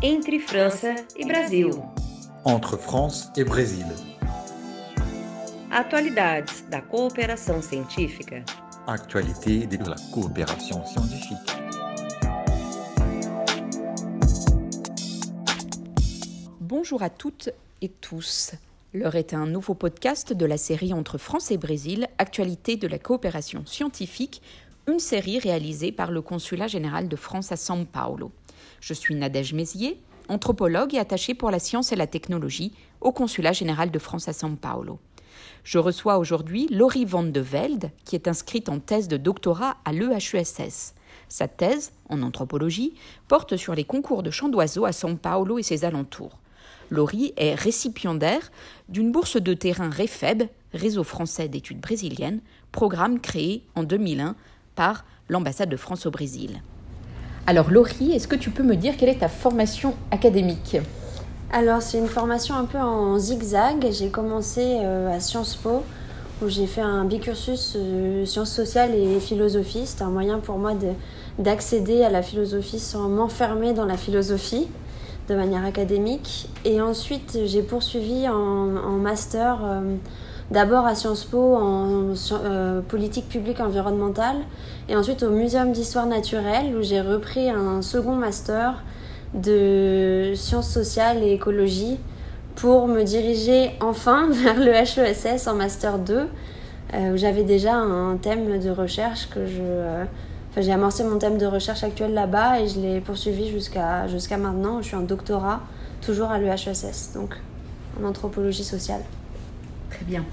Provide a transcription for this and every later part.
Entre França e Brasil. Entre France et Brésil. Atualidades da cooperação científica. Actualité de la coopération scientifique. Bonjour à toutes et tous. L'heure est un nouveau podcast de la série Entre France et Brésil, Actualité de la coopération scientifique, une série réalisée par le Consulat général de France à São Paulo. Je suis Nadège Mézier, anthropologue et attachée pour la science et la technologie au Consulat général de France à São Paulo. Je reçois aujourd'hui Laurie Van de Velde, qui est inscrite en thèse de doctorat à l'EHESS. Sa thèse, en anthropologie, porte sur les concours de chants d'oiseaux à São Paulo et ses alentours. Laurie est récipiendaire d'une bourse de terrain REFEB, Réseau français d'études brésiliennes, programme créé en 2001 par l'ambassade de France au Brésil. Alors Laurie, est-ce que tu peux me dire quelle est ta formation académique Alors c'est une formation un peu en zigzag. J'ai commencé euh, à Sciences Po où j'ai fait un bicursus euh, sciences sociales et philosophie. C'était un moyen pour moi d'accéder à la philosophie sans m'enfermer dans la philosophie de manière académique. Et ensuite j'ai poursuivi en, master. Euh, d'abord à Sciences Po en euh, politique publique environnementale et ensuite au Muséum d'histoire naturelle où j'ai repris un second master de sciences sociales et écologie pour me diriger enfin vers le HESS en master 2 euh, où j'avais déjà un thème de recherche que je euh, j'ai amorcé mon thème de recherche actuel là-bas et je l'ai poursuivi jusqu'à jusqu'à maintenant. Je suis en doctorat toujours à l'EHESS donc en anthropologie sociale Très bien.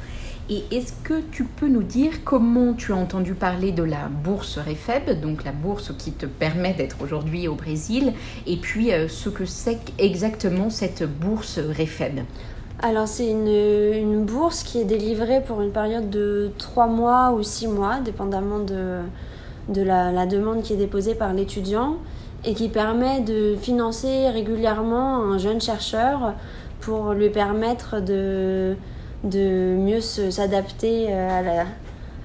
Et est-ce que tu peux nous dire comment tu as entendu parler de la bourse REFEB, donc la bourse qui te permet d'être aujourd'hui au Brésil, et puis euh, ce que c'est exactement cette bourse REFEB? Alors c'est une, bourse qui est délivrée pour une période de 3 mois ou 6 mois, dépendamment de, la demande qui est déposée par l'étudiant, et qui permet de financer régulièrement un jeune chercheur pour lui permettre de, de mieux s'adapter euh,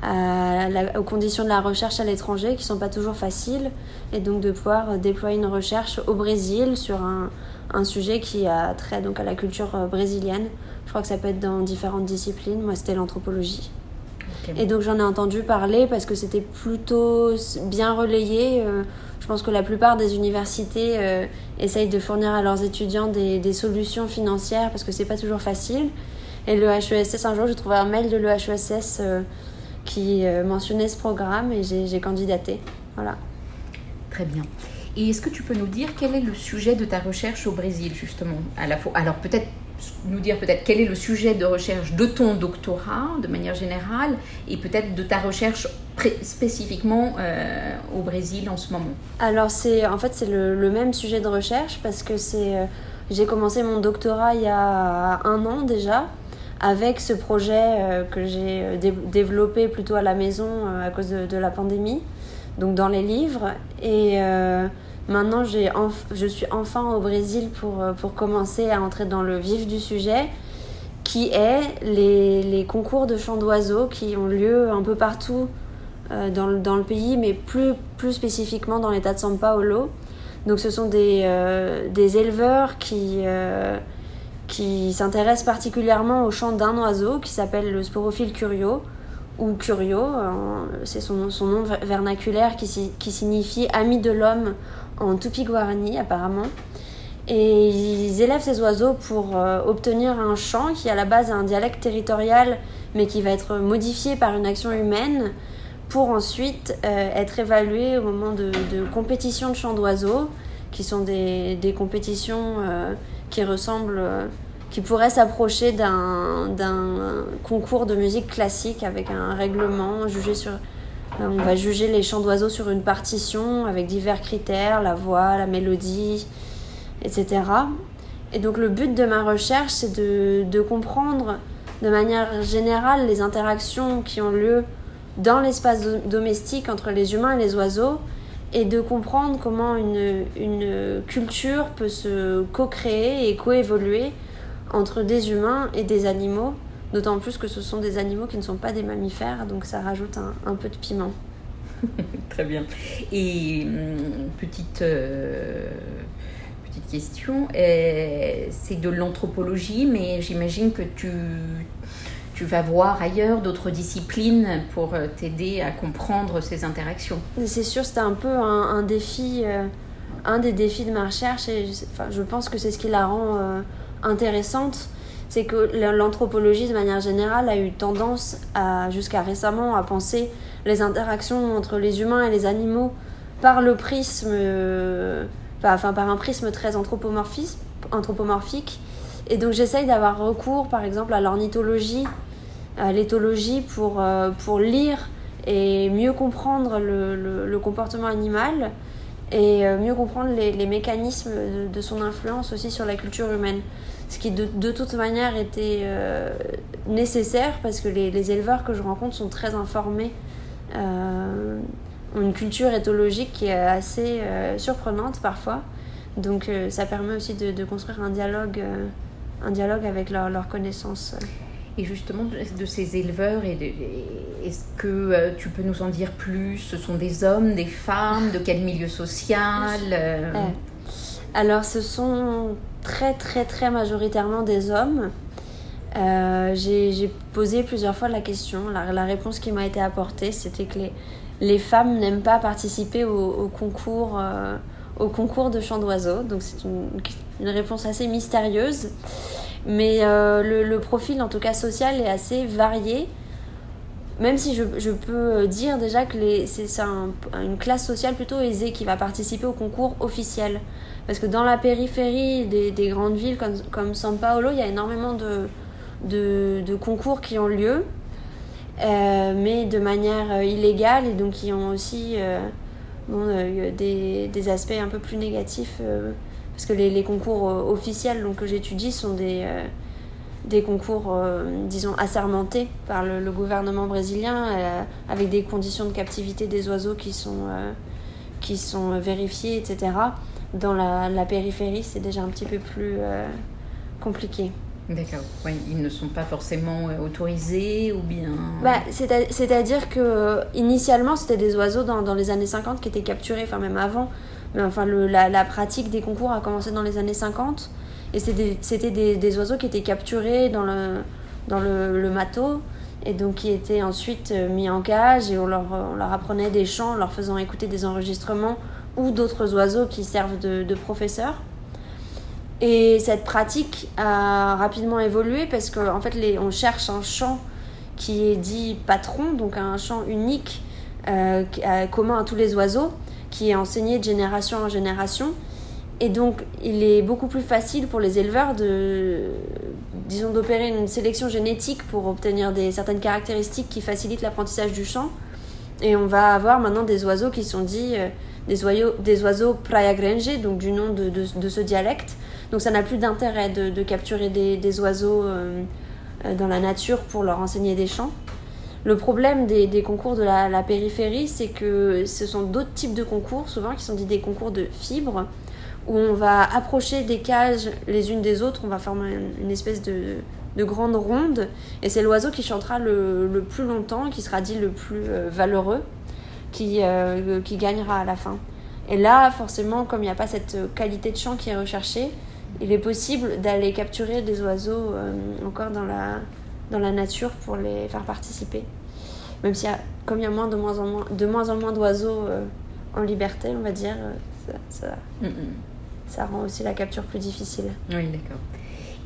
à la, aux conditions de la recherche à l'étranger qui ne sont pas toujours faciles et donc de pouvoir déployer une recherche au Brésil sur un, un sujet qui a trait donc à la culture euh, brésilienne. Je crois que ça peut être dans différentes disciplines. Moi, c'était l'anthropologie. Et donc j'en ai entendu parler parce que c'était plutôt bien relayé. Euh, je pense que la plupart des universités essayent de fournir à leurs étudiants des, des solutions financières parce que c'est pas toujours facile. Et le HESS, un jour, j'ai trouvé un mail de l'EHESS euh, qui euh, mentionnait ce programme et j'ai candidaté. Voilà. Très bien. Et est-ce que tu peux nous dire quel est le sujet de ta recherche au Brésil, justement à la fois Alors, peut-être nous dire peut-être quel est le sujet de recherche de ton doctorat de manière générale et peut-être de ta recherche spécifiquement euh, au Brésil en ce moment? Alors c'est en fait c'est le, le, même sujet de recherche parce que c'est j'ai commencé mon doctorat il y a un an déjà avec ce projet euh, que j'ai euh, développé plutôt à la maison euh, à cause de, la pandémie, donc dans les livres. Et maintenant, je suis enfin au Brésil pour, pour commencer à entrer dans le vif du sujet, qui est les, les concours de chants d'oiseaux qui ont lieu un peu partout dans, le, dans le pays, mais plus, plus spécifiquement dans l'état de São Paulo. Donc ce sont des, des éleveurs qui qui s'intéresse particulièrement au chant d'un oiseau qui s'appelle le sporophile curio ou curio, c'est son, nom vernaculaire qui, signifie ami de l'homme en tupi-guarani apparemment. Et ils élèvent ces oiseaux pour euh, obtenir un chant qui à la base a un dialecte territorial mais qui va être modifié par une action humaine pour ensuite euh, être évalué au moment de, compétitions de chants d'oiseaux qui sont des, compétitions euh, qui ressemble, euh, qui pourrait s'approcher d'un concours de musique classique avec un règlement jugé sur. Euh, on va juger les chants d'oiseaux sur une partition avec divers critères, la voix, la mélodie, etc. Et donc le but de ma recherche, c'est de, comprendre de manière générale les interactions qui ont lieu dans l'espace domestique entre les humains et les oiseaux et de comprendre comment une, une culture peut se co-créer et coévoluer entre des humains et des animaux, d'autant plus que ce sont des animaux qui ne sont pas des mammifères, donc ça rajoute un, un peu de piment. Très bien. Et hum, petite, euh, petite question. C'est de l'anthropologie, mais j'imagine que tu, tu vas voir ailleurs d'autres disciplines pour t'aider à comprendre ces interactions. C'est sûr, c'était un peu un, défi, un des défis de ma recherche, et je, enfin, je pense que c'est ce qui la rend intéressante c'est que l'anthropologie de manière générale a eu tendance à jusqu'à récemment à penser les interactions entre les humains et les animaux par le prisme euh, enfin par un prisme très anthropomorphique. Et donc j'essaye d'avoir recours par exemple à l'ornithologie à l'éthologie pour, euh, pour lire et mieux comprendre le, le, comportement animal et euh, mieux comprendre les, mécanismes de, son influence aussi sur la culture humaine ce qui de, toute manière était euh, nécessaire parce que les, éleveurs que je rencontre sont très informés, euh, ont une culture éthologique qui est assez euh, surprenante parfois. Donc euh, ça permet aussi de, construire un dialogue, euh, un dialogue avec leurs leur connaissances. Et justement, de, ces éleveurs, est-ce que euh, tu peux nous en dire plus? Ce sont des hommes, des femmes, de quel milieu social? Alors, ce sont très très très majoritairement des hommes. Euh, j'ai posé plusieurs fois la question. La, la réponse qui m'a été apportée, c'était que les, les femmes n'aiment pas participer au, au concours, euh, au concours de chant d'oiseaux. Donc c'est une, une, réponse assez mystérieuse. Mais euh, le, profil, en tout cas social, est assez varié. Même si je, peux dire déjà que c'est un, une classe sociale plutôt aisée qui va participer au concours officiel. Parce que dans la périphérie des, des grandes villes comme, comme São Paulo, il y a énormément de, concours qui ont lieu, euh, mais de manière euh, illégale et donc qui ont aussi euh, euh, des, aspects un peu plus négatifs. Euh, parce que les, les concours officiels donc, que j'étudie sont des, des concours, disons, assermentés par le, le gouvernement brésilien, avec des conditions de captivité des oiseaux qui sont, qui sont vérifiées, etc dans la, la périphérie, c'est déjà un petit peu plus euh, compliqué. D'accord. Ouais, ils ne sont pas forcément euh, autorisés ou bien? Bah, C'est-à-dire que initialement, c'était des oiseaux dans, dans, les années 50 qui étaient capturés, enfin même avant. Enfin, la, pratique des concours a commencé dans les années 50. Et c'était des, oiseaux qui étaient capturés dans le, dans matos et donc qui étaient ensuite euh, mis en cage et on leur, apprenait des chants en leur faisant écouter des enregistrements ou d'autres oiseaux qui servent de, professeurs. Et cette pratique a rapidement évolué parce qu'en en fait, on cherche un chant qui est dit patron, donc un chant unique euh, commun à tous les oiseaux, qui est enseigné de génération en génération. Et donc, il est beaucoup plus facile pour les éleveurs de, disons, d'opérer une sélection génétique pour obtenir des, certaines caractéristiques qui facilitent l'apprentissage du chant. Et on va avoir maintenant des oiseaux qui sont dits euh, des, oiseaux, des oiseaux donc du nom de, de, ce dialecte. Donc ça n'a plus d'intérêt de, de, capturer des, des oiseaux euh, euh, dans la nature pour leur enseigner des chants. Le problème des, concours de la, périphérie, c'est que ce sont d'autres types de concours, souvent qui sont dits des concours de fibres, où on va approcher des cages les unes des autres, on va former une, espèce de, de grande ronde, et c'est l'oiseau qui chantera le, plus longtemps, qui sera dit le plus euh, valeureux qui, euh, qui gagnera à la fin. Et là, forcément, comme il n'y a pas cette qualité de chant qui est recherchée, il est possible d'aller capturer des oiseaux euh, encore dans la, dans la nature pour les faire participer. Même si, comme il y a moins de moins en moins, de moins en moins d'oiseaux euh, en liberté, on va dire, ça, ça, mm -mm. ça rend aussi la capture plus difficile. Oui, d'accord.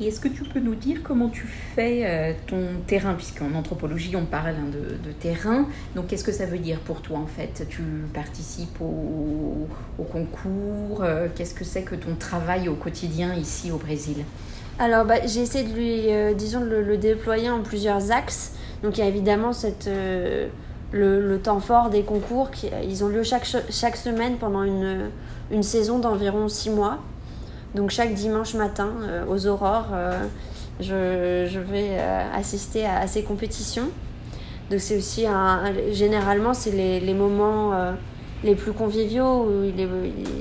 Et est-ce que tu peux nous dire comment tu fais euh, ton terrain, puisqu'en anthropologie on parle hein, de, de, terrain, donc qu'est-ce que ça veut dire pour toi en fait? Tu participes au, au concours, euh, qu'est-ce que c'est que ton travail au quotidien ici au Brésil? Alors bah, j'ai essayé de lui, euh, disons, le, le, déployer en plusieurs axes. Donc il y a évidemment cette, euh, le, temps fort des concours, qui, ils ont lieu chaque, chaque semaine pendant une, une saison d'environ six mois. Donc chaque dimanche matin, euh, aux aurores, euh, je, je, vais euh, assister à, ces compétitions. Donc c'est aussi un généralement c'est les, les, moments les plus conviviaux où il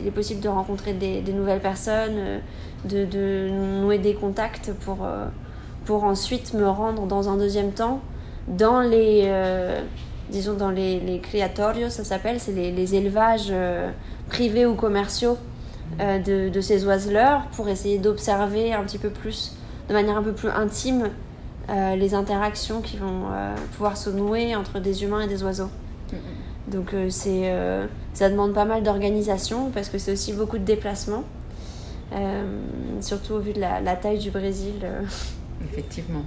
est, possible de rencontrer des, nouvelles personnes, de, de, nouer des contacts pour, pour ensuite me rendre dans un deuxième temps dans les disons dans les, les criatorios, ça s'appelle, c'est les, élevages privés ou commerciaux euh, de, ces oiseleurs pour essayer d'observer un petit peu plus, de manière un peu plus intime, euh, les interactions qui vont euh, pouvoir se nouer entre des humains et des oiseaux. Donc c'est, ça demande pas mal d'organisation parce que c'est aussi beaucoup de déplacements, surtout au vu de la, la taille du Brésil. Effectivement.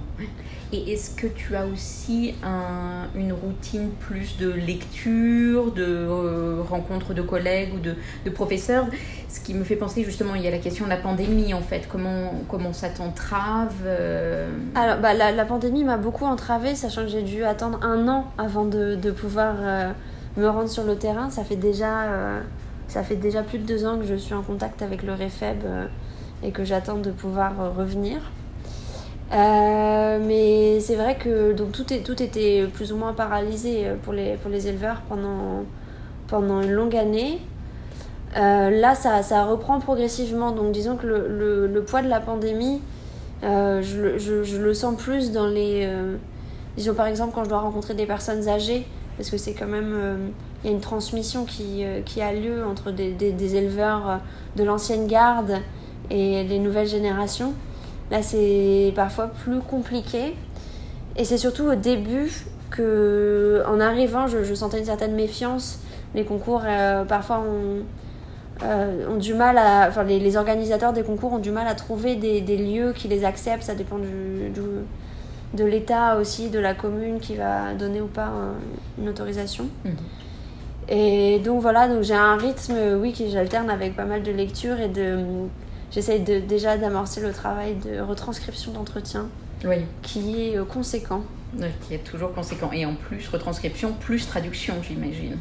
Et est-ce que tu as aussi un, une routine plus de lecture, de euh, rencontres de collègues ou de, de, professeurs? Ce qui me fait penser justement, il y a la question de la pandémie en fait. Comment, comment ça t'entrave euh? Alors, bah, la, la, pandémie m'a beaucoup entravée, sachant que j'ai dû attendre un an avant de, de pouvoir euh, me rendre sur le terrain. Ça fait, déjà, ça fait déjà plus de deux ans que je suis en contact avec le REFEB et que j'attends de pouvoir revenir. Euh, mais c'est vrai que donc, tout, est, tout était plus ou moins paralysé euh, pour les, pour les éleveurs pendant, pendant une longue année. Euh, là, ça, ça, reprend progressivement. Donc, disons que le, le, poids de la pandémie, euh, je, je, je, le sens plus dans les. Euh, disons par exemple, quand je dois rencontrer des personnes âgées, parce que c'est quand même. Il y a une transmission qui, qui a lieu entre des, des, éleveurs de l'ancienne garde et les nouvelles générations. Là, c'est parfois plus compliqué. Et c'est surtout au début que, en arrivant, je, sentais une certaine méfiance. Les concours, euh, parfois, ont, euh, ont, du mal à. Enfin, les, les, organisateurs des concours ont du mal à trouver des, des lieux qui les acceptent. Ça dépend du de l'État aussi, de la commune qui va donner ou pas une autorisation. Mmh. Et donc voilà, donc j'ai un rythme, oui, qui j'alterne avec pas mal de lectures et de j'essaye de, déjà d'amorcer le travail de retranscription d'entretien oui. qui est euh, conséquent. Oui, qui est toujours conséquent. Et en plus, retranscription plus traduction, j'imagine.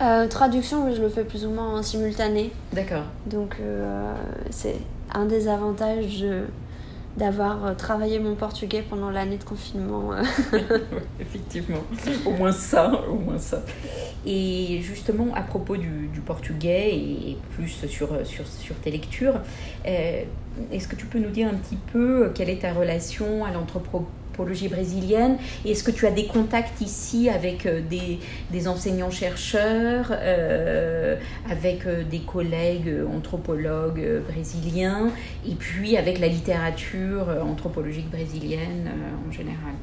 Euh, traduction, je le fais plus ou moins en simultané. D'accord. Donc, euh, c'est un des avantages d'avoir euh, travaillé mon portugais pendant l'année de confinement. Effectivement, au moins ça, au moins ça. Et justement, à propos du, portugais et plus sur, sur, sur tes lectures, euh, est-ce que tu peux nous dire un petit peu quelle est ta relation à l'anthropologie brésilienne. Est-ce que tu as des contacts ici avec euh, des, enseignants-chercheurs, euh, avec euh, des collègues anthropologues brésiliens, et puis avec la littérature anthropologique brésilienne en général?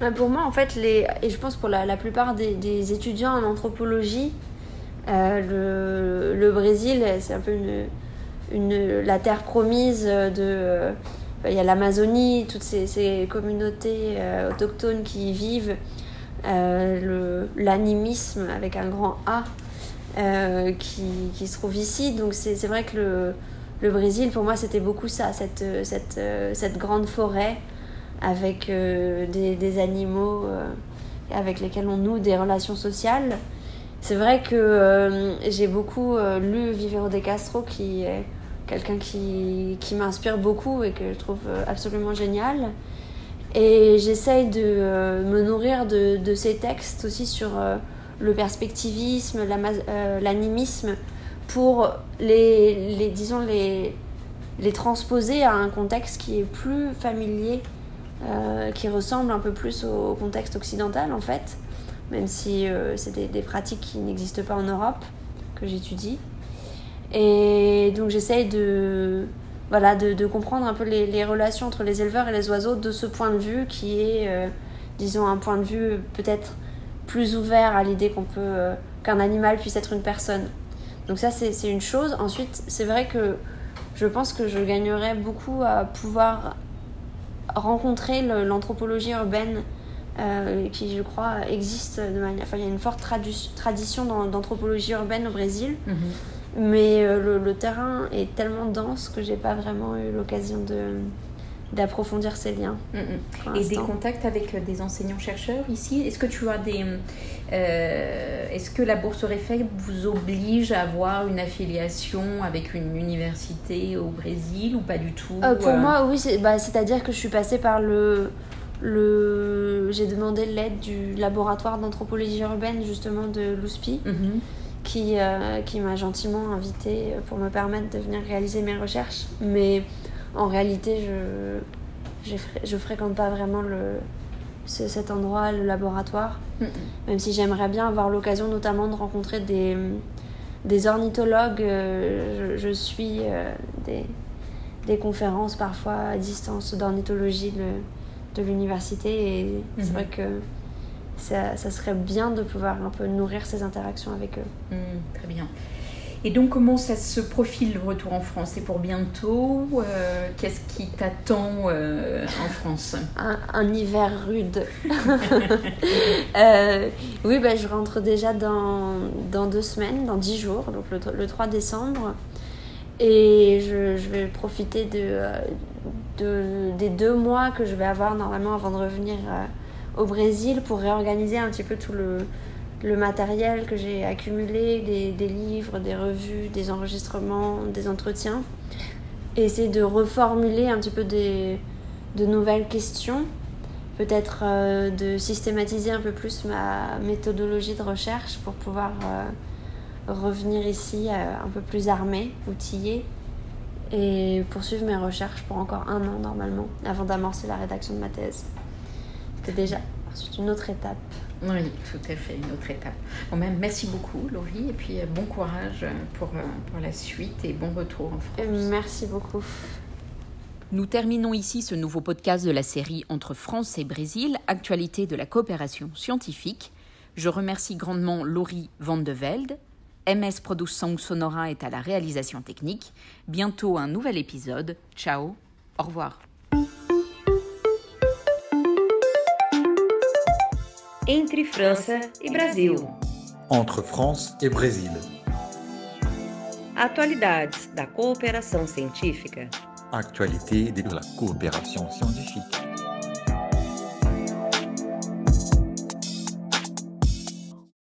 Bah, Pour moi, en fait, les, et je pense pour la, plupart des, étudiants en anthropologie, le, le, Brésil, c'est un peu une, une, la terre promise de il y a l'Amazonie, toutes ces, communautés euh, autochtones qui y vivent, euh, l'animisme avec un grand A euh, qui, se trouve ici. Donc c'est vrai que le, Brésil, pour moi, c'était beaucoup ça, cette, cette, cette, grande forêt avec des, des, animaux avec lesquels on noue des relations sociales. C'est vrai que j'ai beaucoup lu Vivero de Castro qui est quelqu'un qui, qui m'inspire beaucoup et que je trouve euh, absolument génial. Et j'essaye de euh, me nourrir de, de, ces textes aussi sur euh, le perspectivisme, l'animisme, pour les, les, disons, les, les transposer à un contexte qui est plus familier, qui ressemble un peu plus au, contexte occidental en fait, même si c'est des, des, pratiques qui n'existent pas en Europe que j'étudie. Et donc j'essaye de, voilà, de, comprendre un peu les, relations entre les éleveurs et les oiseaux de ce point de vue qui est, euh, disons, un point de vue peut-être plus ouvert à l'idée qu'on peut euh, qu'un animal puisse être une personne. Donc ça c'est une chose. Ensuite c'est vrai que je pense que je gagnerais beaucoup à pouvoir rencontrer l'anthropologie urbaine euh, qui je crois existe de manière... Enfin il y a une forte tradition d'anthropologie urbaine au Brésil. Mm -hmm mais euh, le, le, terrain est tellement dense que j'ai pas vraiment eu l'occasion de d'approfondir ces liens. Mm -hmm. Et des contacts avec euh, des enseignants-chercheurs ici? Est-ce que tu as des... Euh, Est-ce que la bourse Refec vous oblige à avoir une affiliation avec une université au Brésil ou pas du tout euh, Pour moi, oui. C'est-à-dire bah, que je suis passée par le... le... J'ai demandé l'aide du laboratoire d'anthropologie urbaine justement de l'USPI. Mm -hmm qui, euh, qui m'a gentiment invité pour me permettre de venir réaliser mes recherches. Mais en réalité, je, je, fréquente pas vraiment le, ce, cet endroit, le laboratoire. Mm. Même si j'aimerais bien avoir l'occasion notamment de rencontrer des, des ornithologues, je, je, suis des, des, conférences parfois à distance d'ornithologie de, de l'université et c'est mhm. vrai que ça, ça, serait bien de pouvoir un peu nourrir ces interactions avec eux. Mmh, très bien. Et donc, comment ça se profile le retour en France? C'est pour bientôt? Euh, Qu'est-ce qui t'attend euh, en France? Un, hiver rude. euh, oui, bah, je rentre déjà dans, dans, deux semaines, dans dix jours, donc le, le 3 décembre. Et je, je vais profiter de, de, des deux mois que je vais avoir normalement avant de revenir au Brésil pour réorganiser un petit peu tout le, matériel que j'ai accumulé, des, des, livres, des revues, des enregistrements, des entretiens, et essayer de reformuler un petit peu des, de nouvelles questions, peut-être euh, de systématiser un peu plus ma méthodologie de recherche pour pouvoir euh, revenir ici euh, un peu plus armée, outillée, et poursuivre mes recherches pour encore un an normalement, avant d'amorcer la rédaction de ma thèse. C'était déjà ensuite une autre étape. Oui, tout à fait, une autre étape. Bon, même, merci beaucoup, Laurie, et puis euh, bon courage pour, euh, pour la suite et bon retour en France. Merci beaucoup. Nous terminons ici ce nouveau podcast de la série Entre France et Brésil, actualité de la coopération scientifique. Je remercie grandement Laurie Van de Velde. MS Production Sonora est à la réalisation technique. Bientôt un nouvel épisode. Ciao, au revoir. Entre França e Brasil. Entre France et Brésil. Atualidades da cooperação científica. Actualité de la coopération scientifique.